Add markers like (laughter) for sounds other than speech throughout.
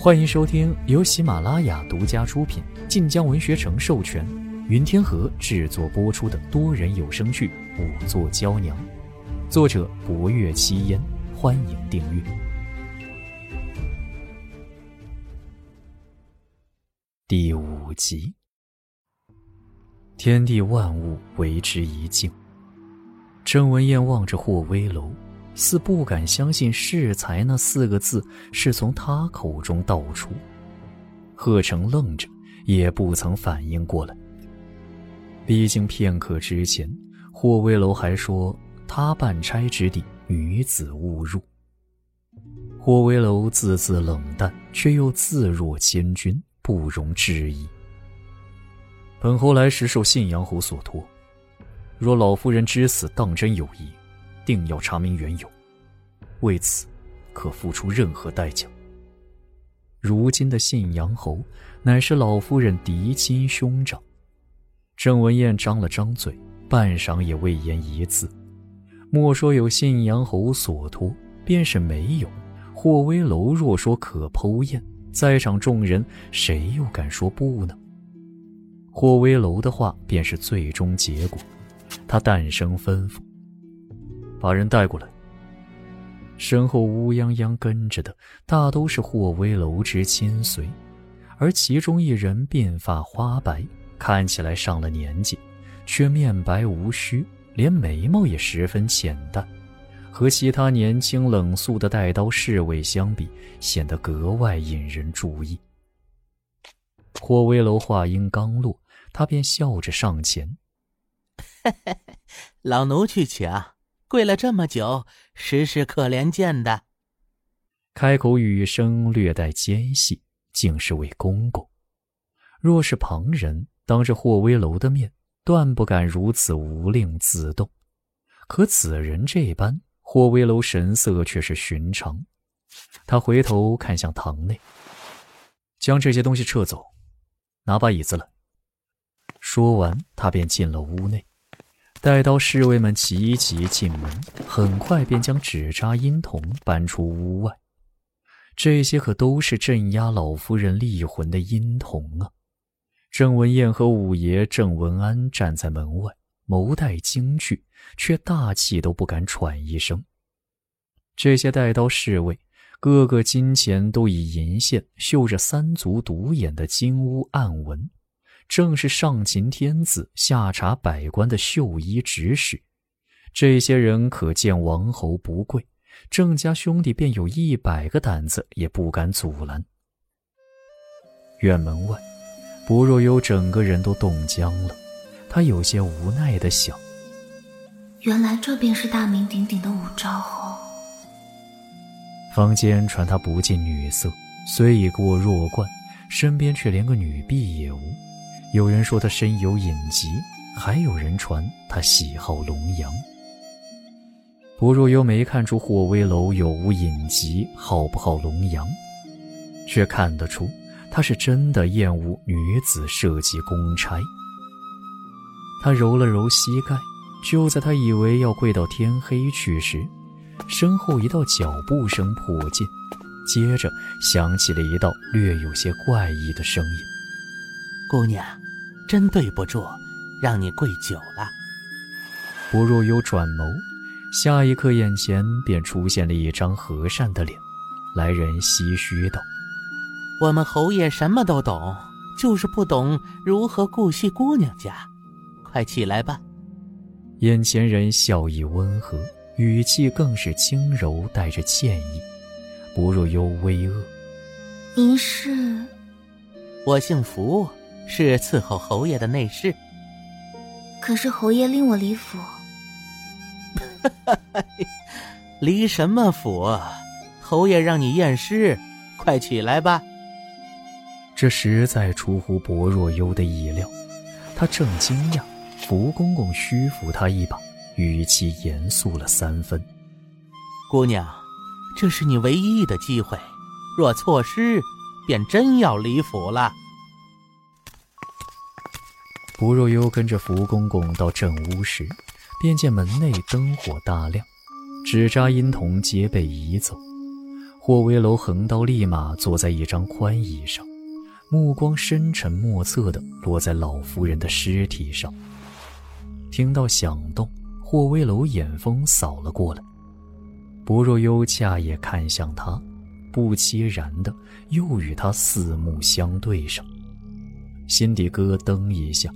欢迎收听由喜马拉雅独家出品、晋江文学城授权、云天河制作播出的多人有声剧《五座娇娘》，作者：博月七烟。欢迎订阅。第五集，天地万物为之一静。郑文燕望着霍威楼。似不敢相信“适才”那四个字是从他口中道出。贺成愣着，也不曾反应过来。毕竟片刻之前，霍威楼还说他办差之地，女子勿入。霍威楼字字冷淡，却又字若千钧，不容置疑。本侯来时受信阳侯所托，若老夫人之死当真有疑。定要查明缘由，为此可付出任何代价。如今的信阳侯乃是老夫人嫡亲兄长。郑文燕张了张嘴，半晌也未言一字。莫说有信阳侯所托，便是没有，霍威楼若说可剖验，在场众人谁又敢说不呢？霍威楼的话便是最终结果。他淡声吩咐。把人带过来。身后乌泱泱跟着的大都是霍威楼之亲随，而其中一人鬓发花白，看起来上了年纪，却面白无须，连眉毛也十分浅淡，和其他年轻冷肃的带刀侍卫相比，显得格外引人注意。霍威楼话音刚落，他便笑着上前：“ (laughs) 老奴去请。”跪了这么久，实是可怜见的。开口语声略带尖细，竟是位公公。若是旁人，当着霍威楼的面，断不敢如此无令自动。可此人这般，霍威楼神色却是寻常。他回头看向堂内，将这些东西撤走，拿把椅子来。说完，他便进了屋内。待到侍卫们齐齐进门，很快便将纸扎阴筒搬出屋外。这些可都是镇压老夫人厉魂的阴筒啊！郑文燕和五爷郑文安站在门外，眸带惊惧，却大气都不敢喘一声。这些带刀侍卫，个个金钱都以银线绣着三足独眼的金乌暗纹。正是上秦天子下察百官的绣衣执使，这些人可见王侯不贵，郑家兄弟便有一百个胆子也不敢阻拦。院门外，薄若幽整个人都冻僵了，他有些无奈的想：原来这便是大名鼎鼎的武昭侯。坊间传他不近女色，虽已过弱冠，身边却连个女婢也无。有人说他身有隐疾，还有人传他喜好龙阳。薄若幽没看出霍威楼有无隐疾，好不好龙阳，却看得出他是真的厌恶女子设计公差。他揉了揉膝盖，就在他以为要跪到天黑去时，身后一道脚步声迫近，接着响起了一道略有些怪异的声音。姑娘，真对不住，让你跪久了。不若幽转眸，下一刻眼前便出现了一张和善的脸。来人唏嘘道：“我们侯爷什么都懂，就是不懂如何顾惜姑娘家。快起来吧。”眼前人笑意温和，语气更是轻柔，带着歉意。不若幽微愕：“您是？我姓福。”是伺候侯爷的内侍。可是侯爷令我离府。(laughs) 离什么府？侯爷让你验尸，快起来吧。这实在出乎薄若幽的意料，他正惊讶，福公公虚扶他一把，语气严肃了三分。姑娘，这是你唯一的机会，若错失，便真要离府了。薄若幽跟着福公公到正屋时，便见门内灯火大亮，纸扎阴筒皆被移走。霍威楼横刀立马坐在一张宽椅上，目光深沉莫测地落在老夫人的尸体上。听到响动，霍威楼眼风扫了过来。薄若幽恰也看向他，不期然的又与他四目相对上，心底咯噔一下。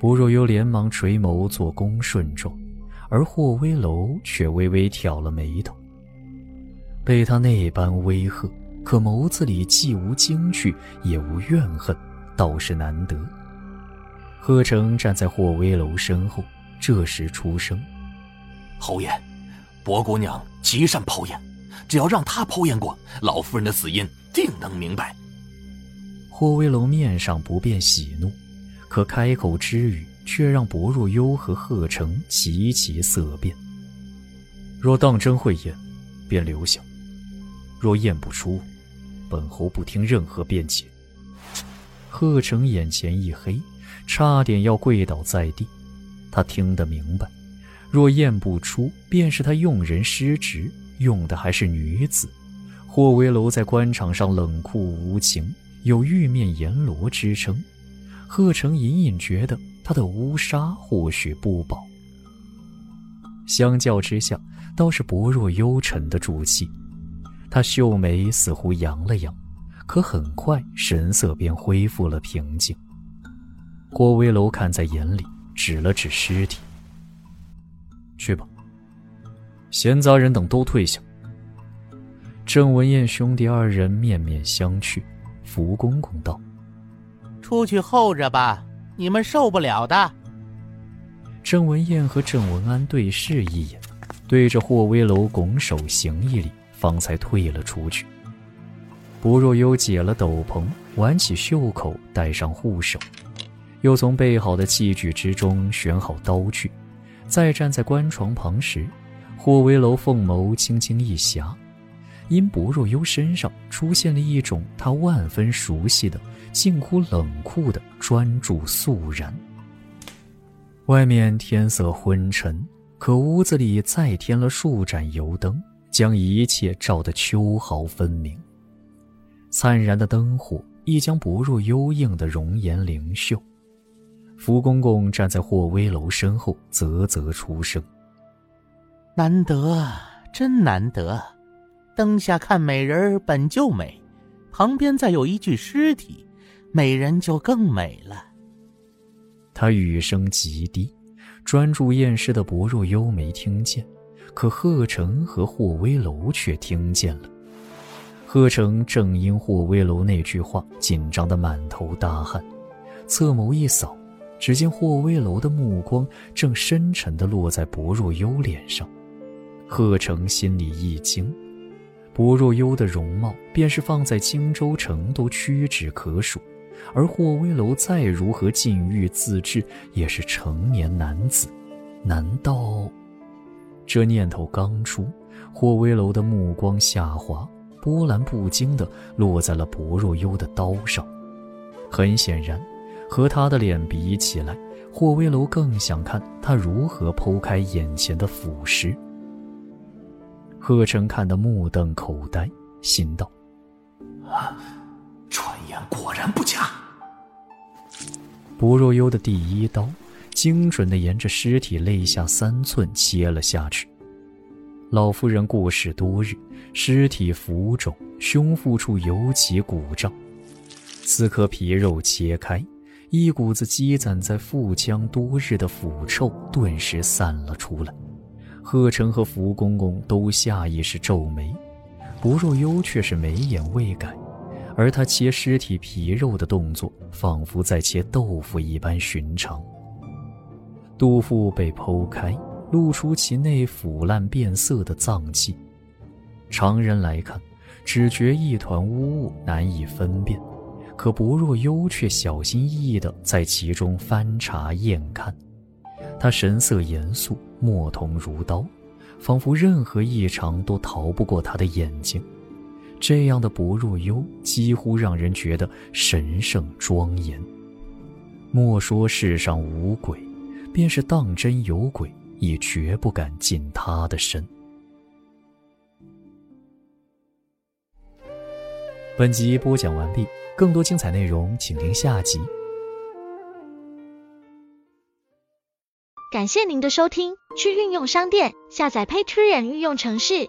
薄若幽连忙垂眸做恭顺状，而霍威楼却微微挑了眉头。被他那般威吓，可眸子里既无惊惧，也无怨恨，倒是难得。贺成站在霍威楼身后，这时出声：“侯爷，薄姑娘极善抛烟，只要让她抛烟过，老夫人的死因定能明白。”霍威楼面上不便喜怒。可开口之语，却让薄若幽和贺成齐齐色变。若当真会验，便留下；若验不出，本侯不听任何辩解。贺成眼前一黑，差点要跪倒在地。他听得明白，若验不出，便是他用人失职，用的还是女子。霍威楼在官场上冷酷无情，有玉面阎罗之称。贺成隐隐觉得他的乌纱或许不保。相较之下，倒是薄若幽沉的住气。他秀眉似乎扬了扬，可很快神色便恢复了平静。郭威楼看在眼里，指了指尸体：“去吧。”闲杂人等都退下。郑文彦兄弟二人面面相觑，福公公道。出去候着吧，你们受不了的。郑文燕和郑文安对视一眼，对着霍威楼拱手行一礼，方才退了出去。薄若幽解了斗篷，挽起袖口，戴上护手，又从备好的器具之中选好刀具，再站在棺床旁时，霍威楼凤眸轻轻一狭，因薄若幽身上出现了一种他万分熟悉的。近乎冷酷的专注肃然。外面天色昏沉，可屋子里再添了数盏油灯，将一切照得秋毫分明。灿然的灯火亦将薄若幽硬的容颜灵秀。福公公站在霍威楼身后，啧啧出声：“难得，真难得！灯下看美人本就美，旁边再有一具尸体。”美人就更美了。他语声极低，专注验尸的薄若幽没听见，可贺成和霍威楼却听见了。贺成正因霍威楼那句话紧张的满头大汗，侧眸一扫，只见霍威楼的目光正深沉的落在薄若幽脸上。贺成心里一惊，薄若幽的容貌便是放在荆州城都屈指可数。而霍威楼再如何禁欲自制，也是成年男子。难道？这念头刚出，霍威楼的目光下滑，波澜不惊地落在了薄若幽的刀上。很显然，和他的脸比起来，霍威楼更想看他如何剖开眼前的腐尸。贺成看得目瞪口呆，心道：“啊！”果然不假。薄若幽的第一刀，精准的沿着尸体肋下三寸切了下去。老夫人过世多日，尸体浮肿，胸腹处尤其鼓胀。此刻皮肉切开，一股子积攒在腹腔多日的腐臭顿时散了出来。贺成和福公公都下意识皱眉，薄若幽却是眉眼未改。而他切尸体皮肉的动作，仿佛在切豆腐一般寻常。肚腹被剖开，露出其内腐烂变色的脏器。常人来看，只觉一团污物，难以分辨。可薄若幽却小心翼翼地在其中翻查验看，他神色严肃，墨瞳如刀，仿佛任何异常都逃不过他的眼睛。这样的薄若幽，几乎让人觉得神圣庄严。莫说世上无鬼，便是当真有鬼，也绝不敢近他的身。本集播讲完毕，更多精彩内容请听下集。感谢您的收听，去运用商店下载 Patreon 运用城市，